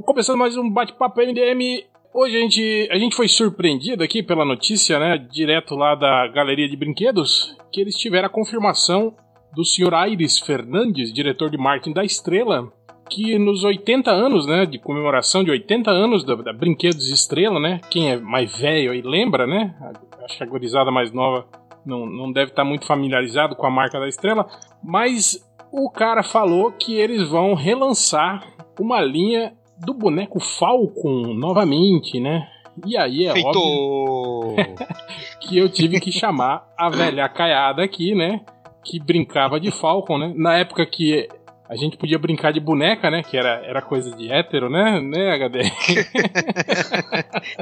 Começando mais um bate-papo MDM. Hoje a gente, a gente foi surpreendido aqui pela notícia, né, direto lá da Galeria de Brinquedos, que eles tiveram a confirmação do senhor Aires Fernandes, diretor de marketing da Estrela, que nos 80 anos, né, de comemoração de 80 anos da, da Brinquedos Estrela, né, quem é mais velho aí lembra, né, acho que a gorizada mais nova não, não deve estar muito familiarizado com a marca da Estrela, mas o cara falou que eles vão relançar uma linha do boneco Falcon novamente, né? E aí é Feito. óbvio que eu tive que chamar a velha caiada aqui, né? Que brincava de Falcon, né? Na época que a gente podia brincar de boneca, né? Que era, era coisa de hétero, né? Né, HD?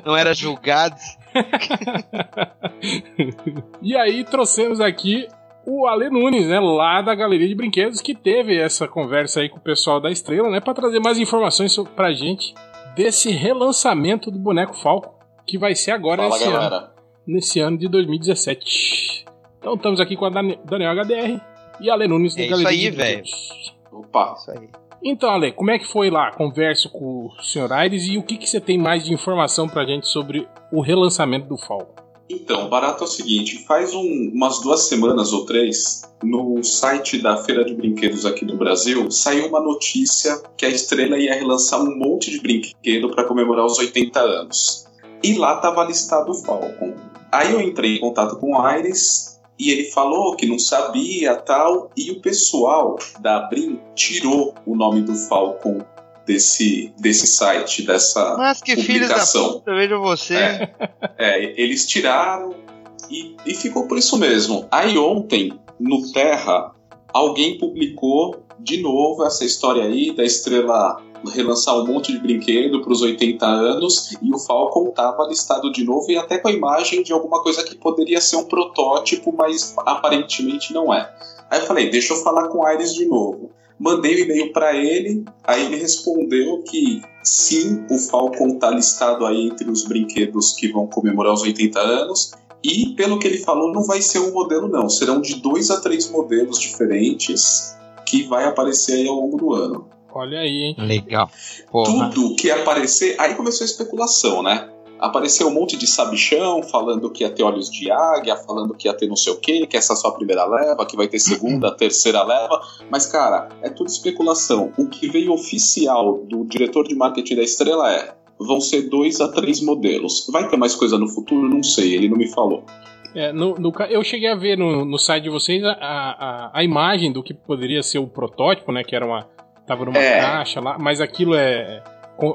Não era julgado. e aí trouxemos aqui o Ale Nunes, né, lá da Galeria de Brinquedos, que teve essa conversa aí com o pessoal da Estrela, né, para trazer mais informações so- pra gente desse relançamento do boneco Falco, que vai ser agora Fala, esse ano, nesse ano de 2017. Então estamos aqui com a Dan- Daniel HDR e Ale Nunes da É isso Galeria aí, de velho. Brinquedos. Opa. Isso aí. Então, Ale, como é que foi lá? Converso com o Sr. Aires e o que, que você tem mais de informação pra gente sobre o relançamento do Falco? Então, barato é o seguinte: faz um- umas duas semanas ou três, no site da Feira de Brinquedos aqui do Brasil, saiu uma notícia que a Estrela ia relançar um monte de brinquedo para comemorar os 80 anos. E lá estava listado o Falcon. Aí eu entrei em contato com o Aires e ele falou que não sabia tal. E o pessoal da Brin tirou o nome do Falcon desse, desse site, dessa Mas que filhos da publicação. puta, vejo você. É. É, eles tiraram e, e ficou por isso mesmo. Aí ontem, no Terra, alguém publicou de novo essa história aí da estrela relançar um monte de brinquedo para os 80 anos e o Falcon estava listado de novo e até com a imagem de alguma coisa que poderia ser um protótipo, mas aparentemente não é. Aí eu falei, deixa eu falar com o Aires de novo. Mandei o e-mail para ele, aí ele respondeu que sim, o Falcon tá listado aí entre os brinquedos que vão comemorar os 80 anos. E pelo que ele falou, não vai ser um modelo, não. Serão de dois a três modelos diferentes que vai aparecer aí ao longo do ano. Olha aí, hein? Legal. Porra. Tudo que aparecer. Aí começou a especulação, né? Apareceu um monte de sabichão falando que ia ter olhos de águia, falando que ia ter não sei o quê, que essa é só a primeira leva, que vai ter segunda, terceira leva. Mas, cara, é tudo especulação. O que veio oficial do diretor de marketing da estrela é: vão ser dois a três modelos. Vai ter mais coisa no futuro? Não sei, ele não me falou. É, no, no eu cheguei a ver no, no site de vocês a, a, a imagem do que poderia ser o protótipo, né? Que era uma. Tava numa É. caixa lá, mas aquilo é.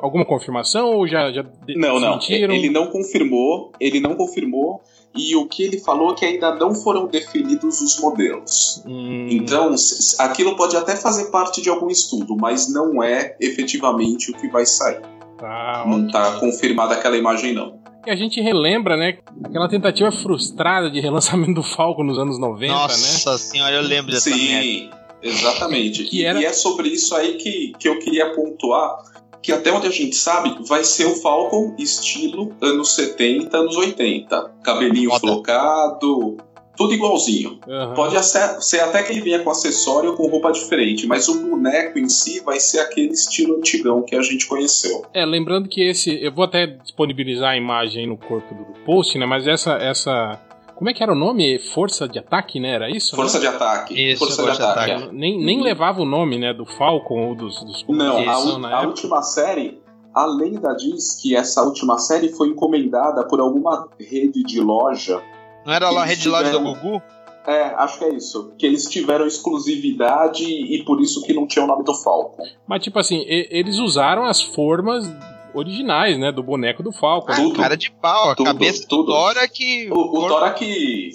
Alguma confirmação ou já, já Não, não. desmentiram? Ele não confirmou, ele não confirmou. E o que ele falou é que ainda não foram definidos os modelos. Hum, Então, aquilo pode até fazer parte de algum estudo, mas não é efetivamente o que vai sair. tá, Não está confirmada aquela imagem, não. E a gente relembra, né? Aquela tentativa frustrada de relançamento do Falco nos anos 90, né? Nossa senhora, eu lembro dessa merda. Sim, exatamente. Que e, era- e é sobre isso aí que, que eu queria pontuar, que até onde a gente sabe, vai ser o Falcon estilo anos 70, anos 80. Cabelinho Foda. flocado, tudo igualzinho. Aham. Pode ser, ser até que ele venha com acessório ou com roupa diferente, mas o boneco em si vai ser aquele estilo antigão que a gente conheceu. É, lembrando que esse. Eu vou até disponibilizar a imagem aí no corpo do post, né? Mas essa. essa como é que era o nome? Força de ataque, né? Era isso? Força né? de ataque. Isso, força, força de de ataque. ataque. é. Nem, nem levava o nome, né? Do Falcon ou dos. dos Não, a, na a época. última série, a lenda diz que essa última série foi encomendada por alguma rede de loja. Não era lá a Rede Loja do Gugu? É, acho que é isso. Que eles tiveram exclusividade e por isso que não tinha o nome do Falcon. Mas, tipo assim, e- eles usaram as formas originais, né? Do boneco do Falcon. Ah, Tudo. cara de pau, a Tudo, cabeça tudo. do Dora que. O, o Thorak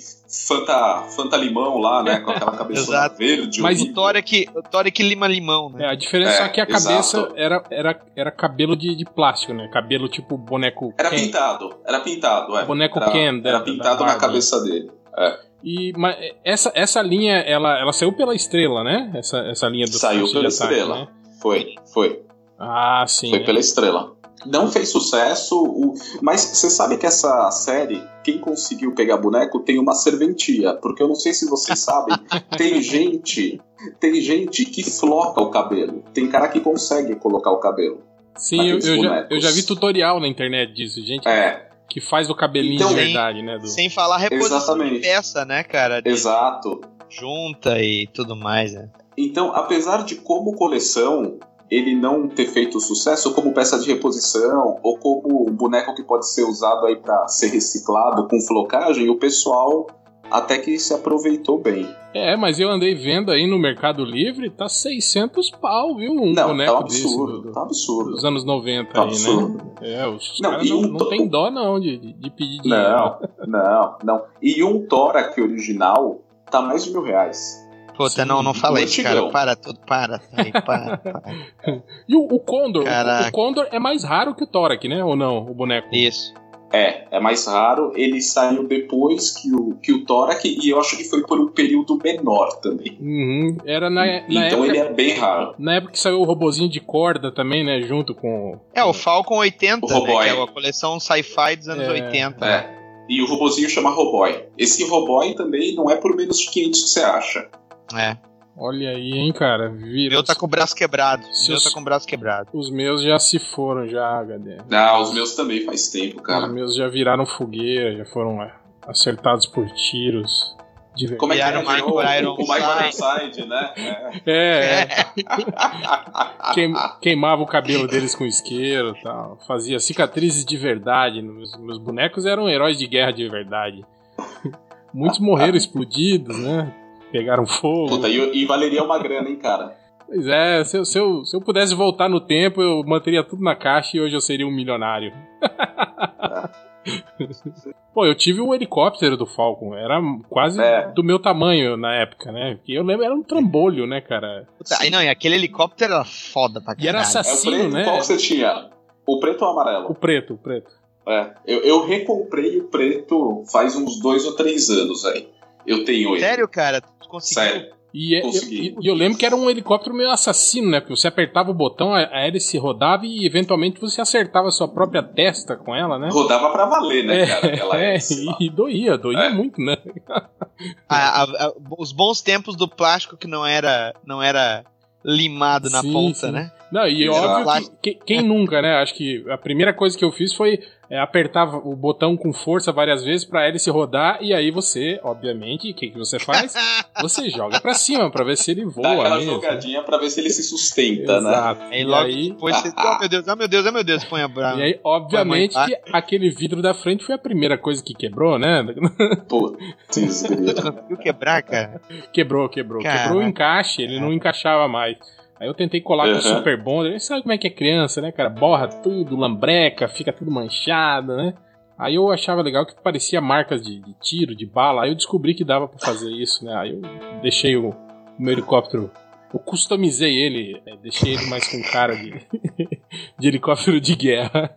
Fanta, Fanta Limão lá, né? Com aquela cabeça verde. Mas horrível. O Dora que, o que lima limão, né? É, a diferença é, É, só que a exato. cabeça era, era, era cabelo de, de plástico, né? Cabelo tipo boneco. Era Ken. pintado, era pintado, é. Boneco era, Ken Era da pintado na cabeça dele. E mas essa, essa linha, ela, ela saiu pela estrela, né? Essa, essa linha do Saiu pela Ataque, Estrela. né? Foi, foi. Ah, sim. Foi né? pela estrela. Não fez sucesso, o- mas você sabe que essa série, quem conseguiu pegar boneco tem uma serventia, porque eu não sei se vocês sabem, tem gente, tem gente que floca o cabelo. Tem cara que consegue colocar o cabelo. Sim, eu, eu já, eu já vi tutorial na internet disso, gente É, que faz o cabelinho Então, de verdade, né? Do... Sem falar reposição Exatamente. de peça, né, cara? De exato. junta e tudo mais, né? Então, apesar de como coleção ele não ter feito sucesso como peça de reposição ou como um boneco que pode ser usado aí para ser reciclado com flocagem, o pessoal até que se aproveitou bem. É, mas eu andei vendo aí no Mercado Livre, tá 600 pau, viu? Um não, boneco tá um desse absurdo, do- do- tá um absurdo. dos anos 90 Tá aí, absurdo. né? É, os Não, caras não, não to- tem dó não de, de- pedir dinheiro. Não, não, não. E um Torak original tá mais de mil reais. Puta, Sim, não, não fala o isso, cara. Para tudo, para. Aí, para, para. E o, o Condor, o, Caraca. o Condor é mais raro que o Thorak, né? Ou não, o boneco? Isso. É, é mais raro. Ele saiu depois que o, que o Torak e eu acho que foi por um período menor também. Uhum. Era na, na então época... ele é bem raro. Na época que saiu o robozinho de corda também, né? Junto com. É, o Falcon 80, O né? É a coleção sci-fi dos anos É. 80. É. E o robozinho chama Roboy. Esse Roboy também não é por menos de 500 que você acha. É. Olha aí, hein, cara. Vira. meu tá com o braço quebrado. Se meu os- tá com o braço quebrado. Os meus já se foram, já, HD. Ah, os meus também faz tempo, cara. Os meus já viraram fogueira, já foram é, acertados por tiros. De verdade. Como é que Vieram é? o Michael Virou Ironside. O Ironside, né? É. É, é. Queim- queimava o cabelo deles com isqueiro e tal. Fazia cicatrizes de verdade. Meus, meus bonecos eram heróis de guerra de verdade. Muitos morreram explodidos, né? Pegaram fogo. Puta, e, e valeria uma grana, hein, cara? Pois é, se eu, se, eu, se eu pudesse voltar no tempo, eu manteria tudo na caixa e hoje eu seria um milionário. Pô, eu tive um helicóptero do Falcon, era quase É. do meu tamanho na época, né? Que eu lembro, era um trambolho, né, cara? Puta, aí não, e aquele helicóptero era foda pra E era caralho. É o assassino, preto, né? qual que você tinha? O preto ou o O amarelo? preto, o preto. É. Eu, eu recomprei o preto faz uns dois ou três anos aí. Eu tenho ele. Sério, cara? Tu conseguiu? Sério. E, é- Consegui. e- e eu lembro que era um helicóptero meio assassino, né? Porque você apertava o botão, a, a hélice rodava e eventualmente você acertava a sua própria testa com ela, né? Rodava pra valer, né, cara? Aquela é, hélice lá. e doía, doía É. muito, né? A- a- a- os bons tempos do plástico que não era, não era limado na Sim, ponta, sim. né? Não, e Exato. óbvio que, que- quem nunca, né? Acho que a primeira coisa que eu fiz foi é, apertar o botão com força várias vezes pra hélice rodar e aí você, obviamente, o que, que você faz? Você joga pra cima pra ver se ele voa Dá aquela mesmo. jogadinha pra ver se ele se sustenta, né? Exato. Aí E logo aí, depois você. Oh meu Deus, oh meu Deus, oh meu Deus, põe a brava. e aí, obviamente, que aquele vidro da frente foi a primeira coisa que quebrou, né? Putz. Tu conseguiu quebrar, cara? Quebrou, quebrou. Quebrou o encaixe, ele não encaixava mais. Aí eu tentei colar com Uhum. o Super Bonder. Sabe como é que é criança, né, cara? Borra tudo, lambreca, fica tudo manchado, né? Aí eu achava legal que parecia marcas de, de tiro, de bala. Aí eu descobri que dava pra fazer isso, né? Aí eu deixei o, o meu helicóptero. Eu customizei ele, é, deixei ele mais com cara de, de helicóptero de guerra.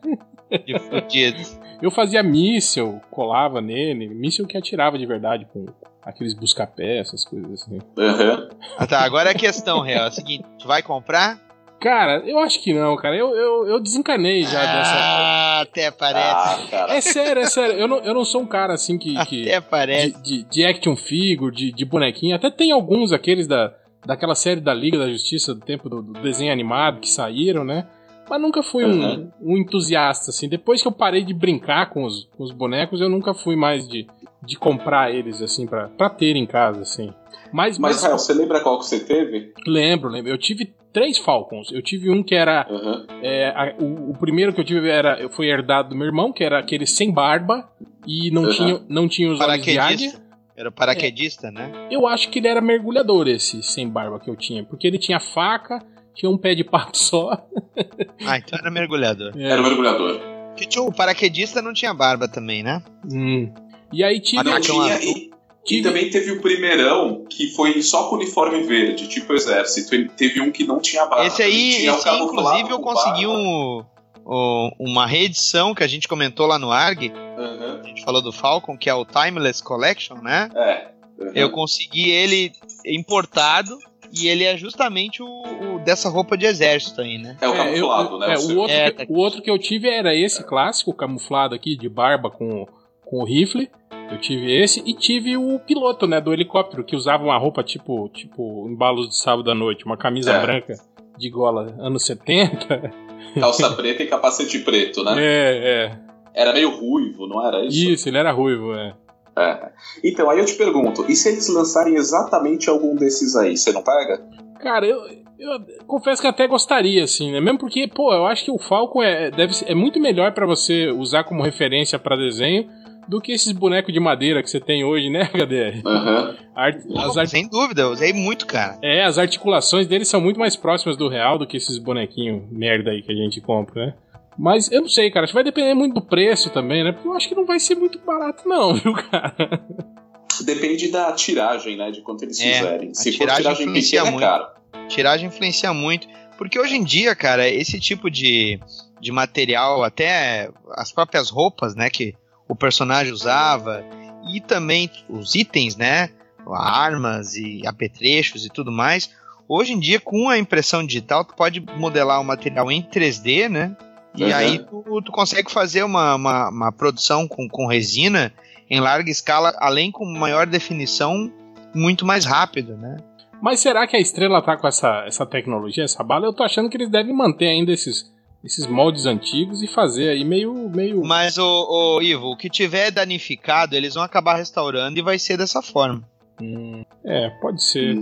De fudido. Eu fazia míssil, colava nele, míssil que atirava de verdade com aqueles busca-pé, essas coisas assim. Uhum. Ah, tá, agora a questão real é a seguinte: tu vai comprar? Cara, eu acho que não, cara. Eu, eu, eu desencanei já dessa. Ah, até parece. Ah, cara. É sério, é sério. Eu não, eu não sou um cara assim que. que Até parece. de, de, de action figure, de, de bonequinho. Até tem alguns aqueles da, daquela série da Liga da Justiça do tempo do, do desenho animado que saíram, né? Mas nunca fui um, Uhum. um entusiasta, assim. Depois que eu parei de brincar com os, com os bonecos, eu nunca fui mais de, de comprar eles, assim, pra, pra ter em casa, assim. Mas, Mas, mas Rael, você lembra qual que você teve? lembro, lembro. Eu tive três Falcons. Eu tive um que era Uhum. É, a- o, o primeiro que eu tive era, foi herdado do meu irmão, que era aquele sem barba e não, Uhum. tinha, não tinha os olhos de águia. Paraquedista. Era o paraquedista, né? Eu acho que ele era mergulhador, esse sem barba que eu tinha, porque ele tinha faca, tinha um pé de pato só. Ah, então era mergulhador. É, Era mergulhador. Que tinha, o paraquedista não tinha barba também, né? hum. E aí tive. Não tinha. E, e também teve o primeirão, que foi só com uniforme verde, tipo exército. Ele teve um que não tinha barba. Esse aí, tinha esse aí, camuflado inclusive, eu consegui um, um- uma reedição que a gente comentou lá no ARG. Uhum. A gente falou do Falcon, que é o Timeless Collection, né? É. Uhum. Eu consegui ele importado e ele é justamente o, o dessa roupa de exército aí, né? É o É, camuflado, eu- né? é, o outro É, que, o outro que eu tive era esse clássico, camuflado aqui, de barba com, com o rifle. Eu tive esse e tive o piloto, né, do helicóptero, que usava uma roupa tipo, tipo embalos de sábado à noite, uma camisa É. branca de gola anos 70. Calça preta e capacete preto, né? É, é. Era meio ruivo, não era isso? Isso, ele era ruivo, é. É. Então, aí eu te pergunto, e se eles lançarem exatamente algum desses aí, você não pega? Cara, eu, eu confesso que até gostaria, assim, né? Mesmo porque, pô, eu acho que o Falcon é, deve ser, é muito melhor para você usar como referência para desenho do que esses bonecos de madeira que você tem hoje, né, HDR? Uhum. Art, as art... Sem dúvida, eu usei muito, cara. É, as articulações deles são muito mais próximas do real do que esses bonequinhos merda aí que a gente compra, né? Mas eu não sei, cara. Acho que vai depender muito do preço também, né? Porque eu acho que não vai ser muito barato, não, viu, cara? Depende da tiragem, né? De quanto eles É, fizerem. a Se for tiragem tiragem influencia pequena, é muito. caro. Tiragem influencia muito. Porque hoje em dia, cara, esse tipo de, de material, até as próprias roupas, né, que o personagem usava, e também os itens, né, armas e apetrechos e tudo mais, hoje em dia, com a impressão digital, tu pode modelar o material em 3D, né, e Uhum. aí tu, tu consegue fazer uma, uma, uma produção com, com resina em larga escala, além com maior definição, muito mais rápido, né. Mas será que a estrela tá com essa, essa tecnologia, essa bala? Eu tô achando que eles devem manter ainda esses, esses moldes antigos e fazer aí meio. meio... Mas, o, Ivo, o que tiver danificado, eles vão acabar restaurando e vai ser dessa forma. Hum, é, pode ser.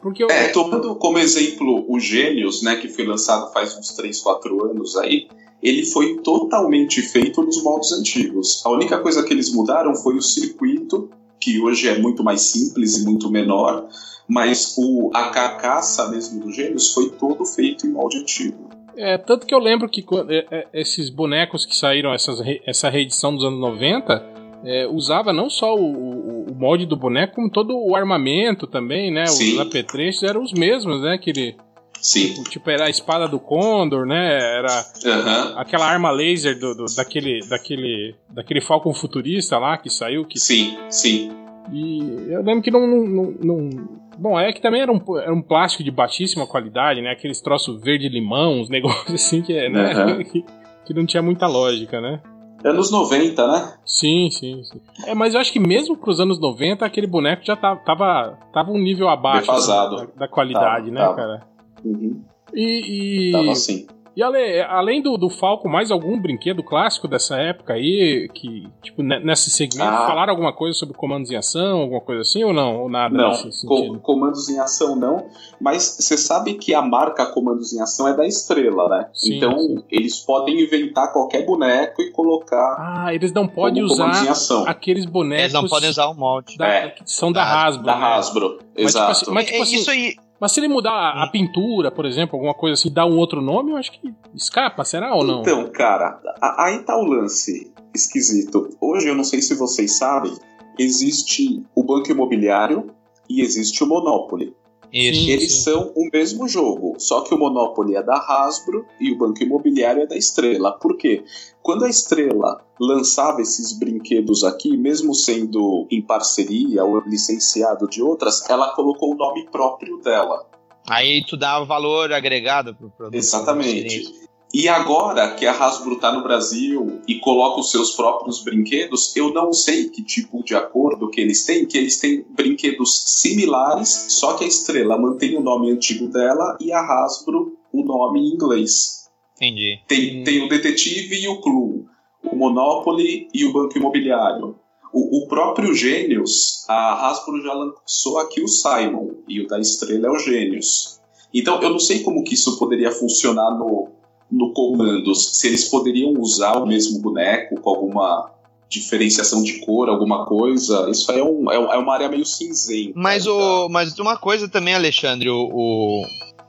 Porque eu. É, tomando como exemplo o Gênios, né, que foi lançado faz uns 3, 4 anos aí, ele foi totalmente feito nos moldes antigos. A única coisa que eles mudaram foi o circuito, que hoje é muito mais simples e muito menor, mas o, a carcaça mesmo do Gênios foi todo feito em molde antigo. É, tanto que eu lembro que é, é, esses bonecos que saíram, essas, essa reedição dos anos 90, é, usava não só o, o- molde do boneco, como todo o armamento também, né? Os Sim. apetrechos eram os mesmos, né? Aquele, Sim. tipo, era a espada do Condor, né? Era Aham. aquela arma laser do, do- daquele, daquele, daquele Falcon futurista lá que saiu, que Sim, sim. E eu lembro que não. não, não- não- Bom, é que também era um, era um plástico de baixíssima qualidade, né? Aqueles troços verde-limão, uns negócios assim que, é, né? Aham. que, que não tinha muita lógica, né? Anos 90, né? Sim, sim, sim. É, mas eu acho que mesmo pros anos 90, aquele boneco já tava, tava, tava um nível abaixo da, da qualidade, Tava, né, tava. cara? Uhum. E. e... Tava assim. E ale- além do, do Falco, mais algum brinquedo clássico dessa época aí, que, tipo, ne- nesse segmento, Ah. falaram alguma coisa sobre comandos em ação, alguma coisa assim, ou não? Ou nada Não, nesse com- sentido? comandos em ação não, mas você sabe que a marca comandos em ação é da estrela, né? Sim, então sim. eles podem inventar qualquer boneco e colocar Ah, eles não podem usar ação. aqueles bonecos Eles não podem usar o molde. da, É. que são da, Da- Hasbro. da né? Hasbro. Mas, tipo Exato. assim, mas, tipo É, assim, isso aí. Mas se ele mudar a, a pintura, por exemplo, alguma coisa assim, dar um outro nome, eu acho que escapa, será ou não? Então, cara, a- aí tá o lance esquisito. Hoje, eu não sei se vocês sabem, existe o Banco Imobiliário e existe o Monopoly. Isso. Sim, Eles sim. são o mesmo jogo, só que o Monopoly é da Hasbro e o Banco Imobiliário é da Estrela. Por quê? Quando a Estrela lançava esses brinquedos aqui, mesmo sendo em parceria ou licenciado de outras, ela colocou o nome próprio dela. Aí tu dá valor agregado pro produto. Exatamente. E agora que a Hasbro está no Brasil e coloca os seus próprios brinquedos, eu não sei que tipo de acordo que eles têm, que eles têm brinquedos similares, só que a Estrela mantém o nome antigo dela e a Hasbro o nome em inglês. Entendi. Tem, tem o Detetive e o Clue, o Monopoly e o Banco Imobiliário. O, o próprio Gênios, a Hasbro já lançou aqui o Simon, e o da Estrela é o Gênios. Então eu não sei como que isso poderia funcionar no, no Comandos, se eles poderiam usar o mesmo boneco com alguma diferenciação de cor, alguma coisa. Isso aí é, um, é, é uma área meio cinzenta. Mas, tá? o, mas uma coisa também, Alexandre, o, o,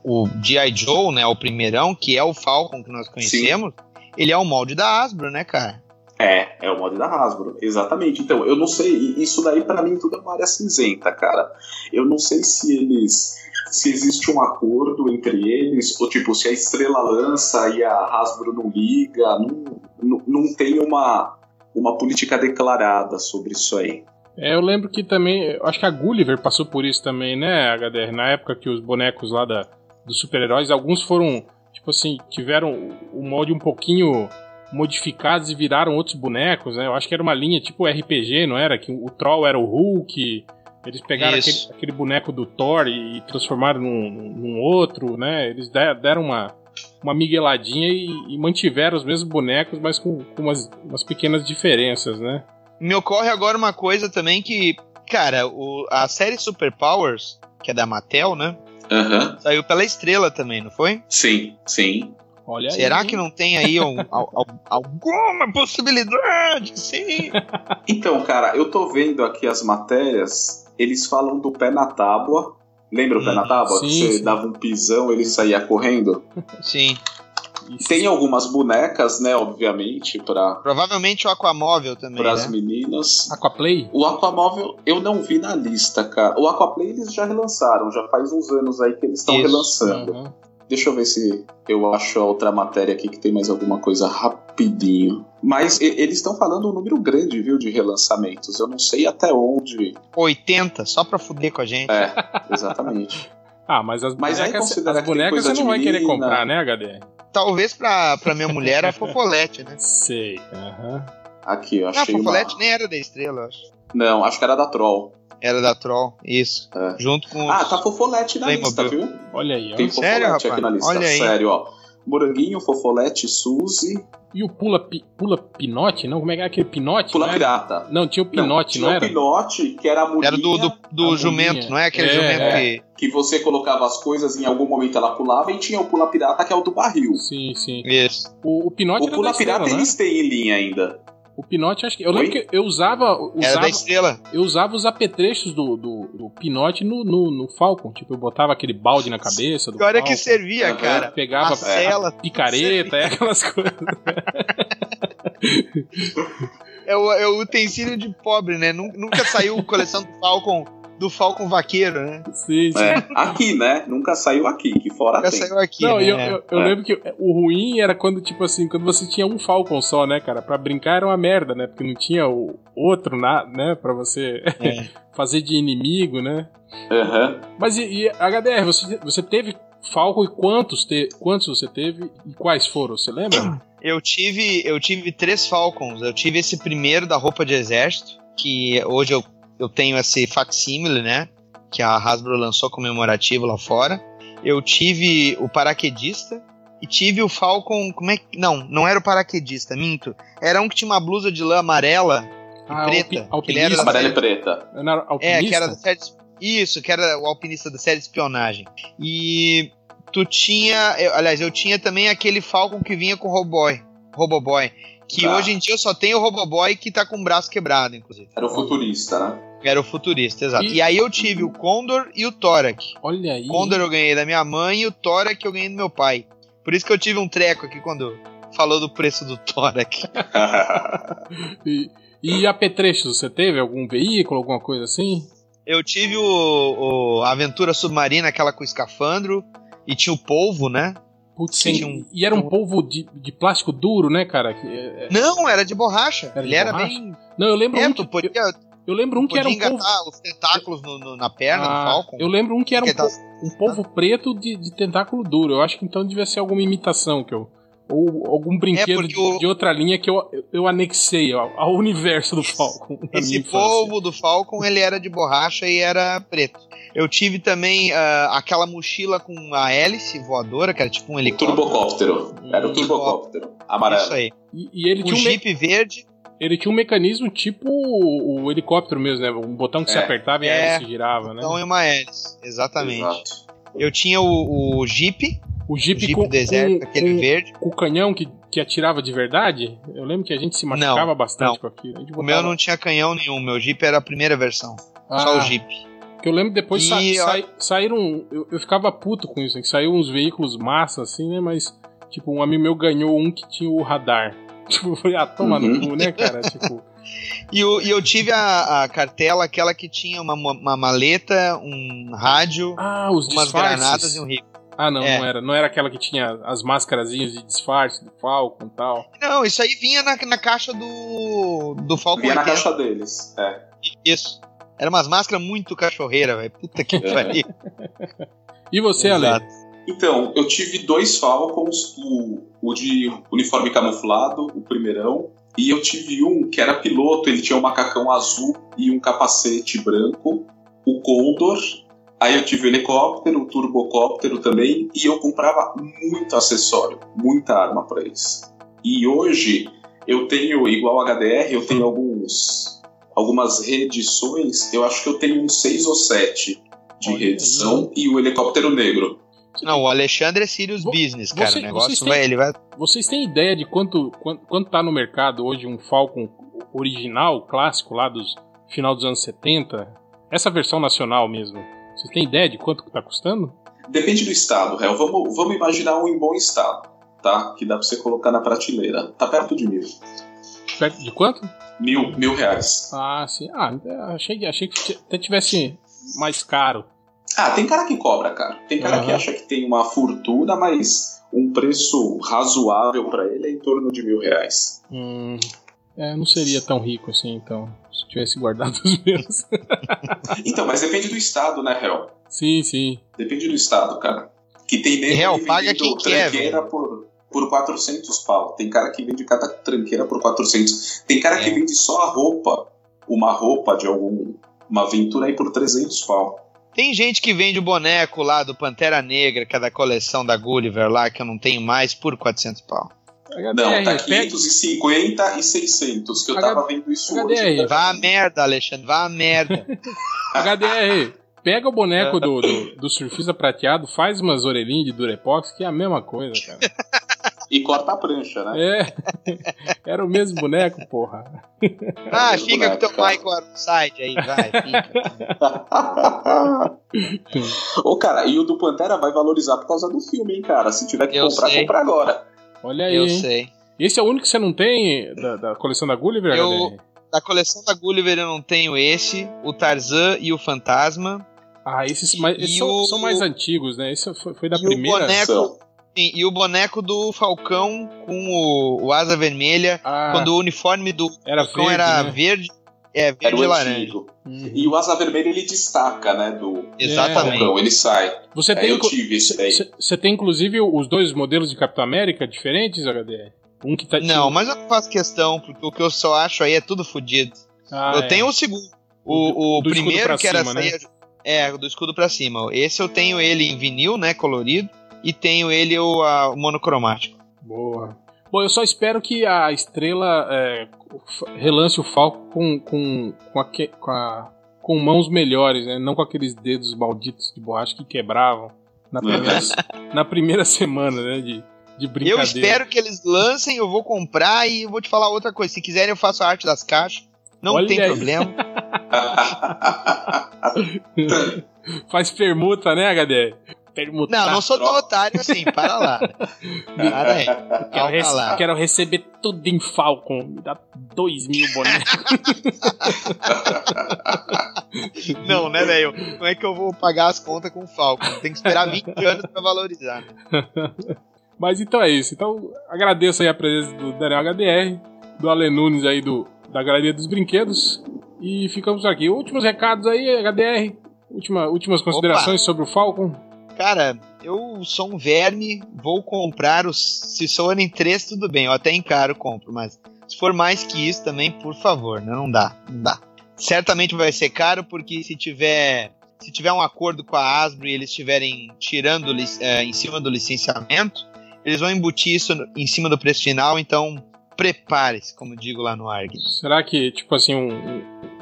o G.I. Joe, né, o primeirão, que é o Falcon que nós conhecemos, ele é o molde da Hasbro, né, cara? É, é o mod da Hasbro, exatamente. Então, eu não sei, isso daí pra mim tudo é uma área cinzenta, cara. Eu não sei se eles. Se existe um acordo entre eles, ou tipo, se a estrela lança e a Hasbro não liga, não, não, não tem uma, uma política declarada sobre isso aí. É, eu lembro que também, acho que a Gulliver passou por isso também, né, HDR? Na época que os bonecos lá da, dos super-heróis, alguns foram, tipo assim, tiveram o molde um pouquinho modificados e viraram outros bonecos, né? Eu acho que era uma linha tipo RPG, não era? Que o Troll era o Hulk, eles pegaram aquele, aquele boneco do Thor e transformaram num, num outro, né? Eles de- deram uma, uma migueladinha e, e mantiveram os mesmos bonecos, mas com, com umas, umas pequenas diferenças, né? Me ocorre agora uma coisa também que, cara, o, a série Super Powers, que é da Mattel, né? Aham. Saiu pela estrela também, não foi? Sim, sim. Olha Será aí. que não tem aí um- al- al- alguma possibilidade? Sim. Então, cara, eu tô vendo aqui as matérias, eles falam do pé na tábua. Lembra o pé na Hum, tábua? sim, que você sim. dava um pisão, ele saía correndo. Sim. Isso. Tem algumas bonecas, né, obviamente, para Provavelmente o Aquamóvel também, as né? meninas. Aquaplay? O Aquamóvel eu não vi na lista, cara. O Aquaplay eles já relançaram, já faz uns anos aí que eles estão relançando. Aham. Deixa eu ver se eu acho a outra matéria aqui que tem mais alguma coisa rapidinho. Mas eles estão falando um número grande, viu, de relançamentos. Eu não sei até onde. 80, só pra fuder com a gente. É, exatamente. Ah, mas as Mas aí bonecas, considera as bonecas você não vai querer comprar, né, HD? Talvez pra, pra minha mulher a Fofolete, né? Sei. Aham. Aqui, eu Não, a achei uma... Fofolete nem era da estrela, eu acho. Não, acho que era da Troll. Era da Troll, isso. É. Junto com. Ah, tá Fofolete na Playmobil. lista, viu? Olha aí, ó. Tem Sério, Fofolete rapaz? aqui na lista, Olha aí. sério, ó. Moranguinho, Fofolete, Suzy, E o Pula, Pi- Pula Pinote? Não, como é que é aquele Pinote? Pula não era? Pirata. Não, tinha o Pinote, tinha não, o era? Pinote, que era a mulher Era do, do, do jumento, bolinha. não é? Aquele É, jumento é. que. que você colocava as coisas em algum momento ela pulava e tinha o Pula Pirata, que é o do barril. Sim, sim. Isso. O, o Pinote O era Pula da estrela, Pirata né? eles têm em linha ainda. O Pinote, acho que. Eu lembro Oi? que eu usava. Era usava da estrela. eu usava os apetrechos do, do, do Pinote no, no, no Falcon. Tipo, eu botava aquele balde na cabeça do Falcon. que servia, cara. Pegava A cela. picareta, é aquelas coisas. É o, é o utensílio de pobre, né? Nun- Nunca saiu coleção do Falcon, do Falcon vaqueiro, né? Sim, sim. É, aqui, né? Nunca saiu aqui, que fora Nunca tem. saiu aqui, Não, né? eu, eu, eu É. lembro que o ruim era quando, tipo assim, quando você tinha um Falcon só, né, cara? Pra brincar era uma merda, né? Porque não tinha o outro, na, né? Pra você É. fazer de inimigo, né? Aham. Mas e, e HDR, você, você teve Falcon e quantos, te, quantos você teve e quais foram? Você lembra? Eu tive, eu tive três Falcons. Eu tive esse primeiro da roupa de exército, que hoje eu, eu tenho esse facsímile, né? Que a Hasbro lançou comemorativo lá fora. Eu tive o paraquedista e tive o Falcon. Como é que. Não, não era o paraquedista, minto. Era um que tinha uma blusa de lã amarela. Ah, preta, ele era alpinista. Amarela e preta. Era É, que era da série. Isso, que era o alpinista da série de espionagem. E tu tinha. eu- aliás, eu tinha também aquele Falcon que vinha com o Roboboy. Roboboy. Que Ah. hoje em dia eu só tenho o Roboboy que tá com o braço quebrado, inclusive. Era o futurista, né? Era o futurista, exato. E- E, aí eu tive o Condor e o Thorac. Olha aí. O Condor eu ganhei da minha mãe e o Thorac eu ganhei do meu pai. Por isso que eu tive um treco aqui quando falou do preço do Thorac. E, e apetrechos, você teve algum veículo, alguma coisa assim? Eu tive o, o a Aventura Submarina, aquela com escafandro. E tinha o polvo, né? Putz, Sim. tinha um- e era um polvo de, de plástico duro, né, cara? Que, é- é- Não, era de borracha. Era de Ele era borracha? bem. Não, eu lembro É, que, podia, eu lembro um que era um engatar os tentáculos no- no- na perna Ah, do Falcon. Eu lembro um que era um, tá- po- um polvo preto de, de tentáculo duro. Eu acho que então devia ser alguma imitação que eu. Ou algum brinquedo porque de, o- de outra linha que eu, eu anexei ao, ao universo do Falcon. Esse polvo do Falcon, ele era de borracha e era preto. Eu tive também ah, aquela mochila com a hélice voadora, que era tipo um helicóptero. turbocóptero. Era o turbocóptero. Amarelo. Isso aí. E, e ele, O tinha um me- Jeep verde. Ele tinha um mecanismo tipo o, o helicóptero mesmo, né? Um botão que se É. apertava e a É. hélice girava, né? Então, e uma hélice. Exatamente. Exato. Eu tinha o, o Jeep, O o Jeep, Jeep com, deserto, com, aquele com- verde. com o canhão que, que atirava de verdade. Eu lembro que a gente se machucava Não, bastante não. com aquilo. A gente O meu botava- não tinha canhão nenhum, meu Jeep era a primeira versão. Só Ah, o Jeep. Que eu lembro depois sa sai- saíram. Eu, eu ficava puto com isso, né? Que saiu uns veículos massa, assim, né? Mas, tipo, um amigo meu ganhou um que tinha o radar. Tipo, eu falei, ah, toma Uhum. no cu, né, cara? Tipo, E, o- e eu tive a, a cartela, aquela que tinha uma, uma maleta, um rádio, ah, os umas disfarces. granadas e um rifle. Ah, não, É. não era. Não era aquela que tinha as máscarazinhas de disfarce do Falcon e tal. Não, isso aí vinha na, na caixa do, do Falcon Vinha na 80. caixa deles. É. Isso. Era umas máscaras muito cachorreira, velho. Puta que É. pariu. E você, Ale? Então, eu tive dois Falcons, o, o de uniforme camuflado, o primeirão, e eu tive um que era piloto, ele tinha um macacão azul e um capacete branco, o Condor. Aí eu tive o helicóptero, o turbocóptero também, e eu comprava muito acessório, muita arma para eles. E hoje eu tenho, igual HDR, eu tenho alguns algumas reedições, eu acho que eu tenho uns seis ou sete de reedição e o helicóptero negro. Não, o Alexandre é Sirius Business, cara. Você, o negócio vai, ele vai. Vocês têm ideia de quanto, quanto, quanto tá no mercado hoje um Falcon original, clássico, lá dos final dos anos 70? Essa versão nacional mesmo. Vocês têm ideia de quanto que tá custando? Depende do estado, Réu. Vamos, vamos imaginar um em bom estado, tá? Que dá pra você colocar na prateleira. Tá perto de mil. Perto de quanto? Mil, mil reais. Ah, sim. Ah, achei, achei que até tivesse mais caro. Ah, tem cara que cobra, cara. Tem cara uhum. que acha que tem uma fortuna, mas um preço razoável para ele é em torno de mil reais. Hum, é, não seria tão rico assim, então, se tivesse guardado os meus. então, mas depende do estado, né, Hel? Sim, sim. Depende do estado, cara. Que tem nego Real, paga quem quer, por, por 400 pau. Tem cara que vende cada tranqueira por 400. Tem cara é. que vende só a roupa, uma roupa de algum uma aventura aí por 300 pau. Tem gente que vende o boneco lá do Pantera Negra, que é da coleção da Gulliver lá, que eu não tenho mais, por 400 pau. Não, tá 550 e 600, que eu tava vendo isso HDR. hoje. Vá a merda, Alexandre, vá a merda. HDR, pega o boneco do, do, do, surfista prateado, faz umas orelhinhas de Durepox, que é a mesma coisa, cara. E corta a prancha, né? É. Era o mesmo boneco, porra. Ah, fica com teu Michael site aí, vai, fica. Ô, cara, e o do Pantera vai valorizar por causa do filme, hein, cara? Se tiver que Eu comprar, sei. compra agora. Olha aí. Eu hein? sei. Esse é o único que você não tem da, da coleção da Gulliver, eu, Da coleção da Gulliver eu não tenho esse, o Tarzan e o Fantasma. Ah, esses, mais, esses são, o... são, mais antigos, né? Esse foi, foi da e primeira. O boneco, Sim, e o boneco do Falcão com o, o asa vermelha, ah, quando o uniforme do era Falcão verde, era né? verde. É, verde e laranja. Uhum. E o asa vermelha ele destaca, né? Do Exatamente. Falcão, ele sai. Você tem, eu tive esse daí. Você tem inclusive os dois modelos de Capitão América diferentes, HDR? Um que tá. Não, mas eu não faço questão, porque o que eu só acho aí é tudo fodido. Ah, eu é. tenho o segundo. O, o, o primeiro que era cima, né? É, do escudo pra cima. Esse eu tenho ele em vinil, né? Colorido e tenho ele o, a, o monocromático. Boa. Bom, eu só espero que a estrela é, relance o Falco com, com, com, a, com, a, com mãos melhores, né? Não com aqueles dedos malditos de borracha que quebravam na primeira, na primeira semana, né? De, de brincadeira. Eu espero que eles lancem, eu vou comprar e vou te falar outra coisa. Se quiserem, eu faço a arte das caixas. Não Olha tem aí. problema. Faz permuta, né, HD? Permutar. Não, não sou tão otário assim, para lá. Para aí. Quero, rece lá. quero receber tudo em Falcon. Me dá dois mil bonecos. não, né, velho? Como é que eu vou pagar as contas com o Falcon? Tem que esperar 20 anos pra valorizar. Mas então é isso. Então agradeço aí a presença do Daniel HDR, do Ale Nunes aí do, da Galeria dos Brinquedos. E ficamos aqui. Últimos recados aí, HDR. Última, últimas considerações Opa. sobre o Falcon cara, eu sou um verme, vou comprar os. Se forem três, tudo bem, eu até encaro, compro, mas se for mais que isso também, por favor, né? Não dá, não dá. Certamente vai ser caro, porque se tiver. Se tiver um acordo com a Asbro e eles estiverem tirando é, em cima do licenciamento, eles vão embutir isso em cima do preço final, então prepare-se, como digo lá no ARG. Será que, tipo assim, um,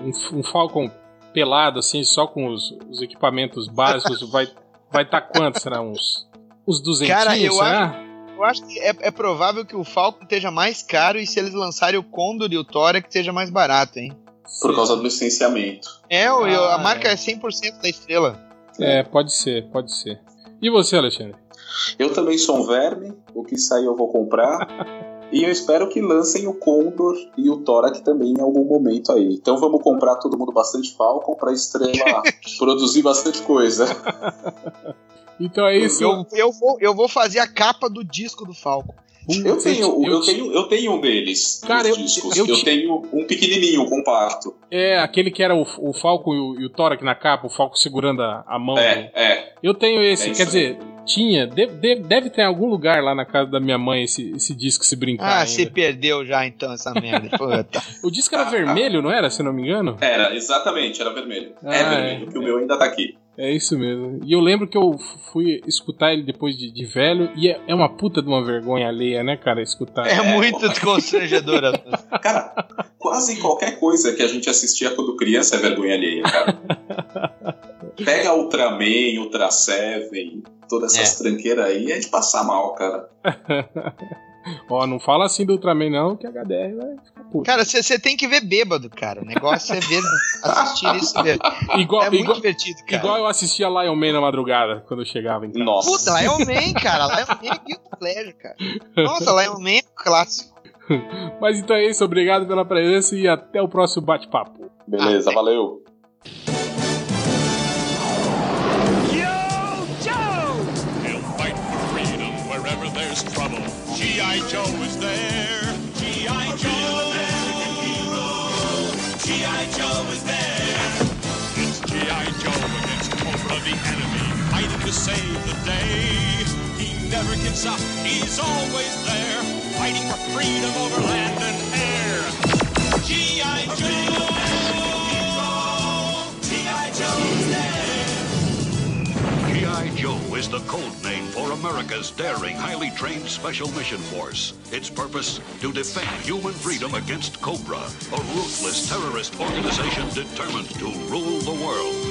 um, um Falcon pelado, assim, só com os, os equipamentos básicos, vai vai estar tá quanto? Será uns, uns 200? Cara, eu será? acho, eu acho que é, é, provável que o Falcon esteja mais caro e se eles lançarem o Condor e o Tora que esteja mais barato, hein? Por causa do licenciamento. É, ah, a marca é. é 100% da estrela. É, pode ser, pode ser. E você, Alexandre? Eu também sou um verme, o que sair eu vou comprar. E eu espero que lancem o Condor e o Thorak também em algum momento aí. Então vamos comprar todo mundo bastante Falcon pra estrela produzir bastante coisa. Então é isso. Eu, eu, vou, eu vou fazer a capa do disco do Falcon. Eu tenho, eu, eu, tenho, eu tenho um deles. Cara, eu, discos. Eu, eu, tenho um pequenininho, compacto. É, aquele que era o, o Falco e o, e o Thorac na capa, o Falco segurando a, a mão. É, é. Eu tenho esse, é quer dizer, tinha, deve, deve, deve, ter em algum lugar lá na casa da minha mãe esse, esse disco se brincar. Ah, ainda. se perdeu já então essa merda. o disco era vermelho, não era, se não me engano? Era, exatamente, era vermelho. Ah, é vermelho, é. que o meu ainda tá aqui. É isso mesmo. E eu lembro que eu fui escutar ele depois de, de velho, e é, é, uma puta de uma vergonha alheia, né, cara, escutar. É, é muito constrangedora. cara, quase qualquer coisa que a gente assistia quando criança é vergonha alheia, cara. Pega Ultraman, Ultra Seven, todas essas é. tranqueiras aí, é de passar mal, cara. Ó, não fala assim do Ultraman não, que a HDR vai ficar puto. Cara, você tem que ver bêbado, cara. O negócio é ver, assistir isso mesmo. Igual, é muito igual, divertido, cara. Igual eu assistia Lion Man na madrugada, quando eu chegava em casa. Nossa. Puta, Lion Man, cara. Lion Man é Guilty Pleasure, cara. Nossa, Lion Man é clássico. Mas então é isso, obrigado pela presença e até o próximo bate-papo. Beleza, valeu. To save the day. He never gives up, he's always there, fighting for freedom over land and air. G.I. Joe. G.I. Joe there. G.I. Joe is the code name for America's daring, highly trained Special Mission Force. Its purpose? To defend human freedom against Cobra, a ruthless terrorist organization determined to rule the world.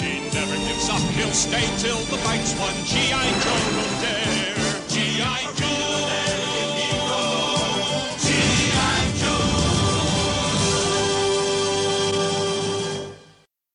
He never gives up, he'll stay till the fight's won. G.I. Joe will dare.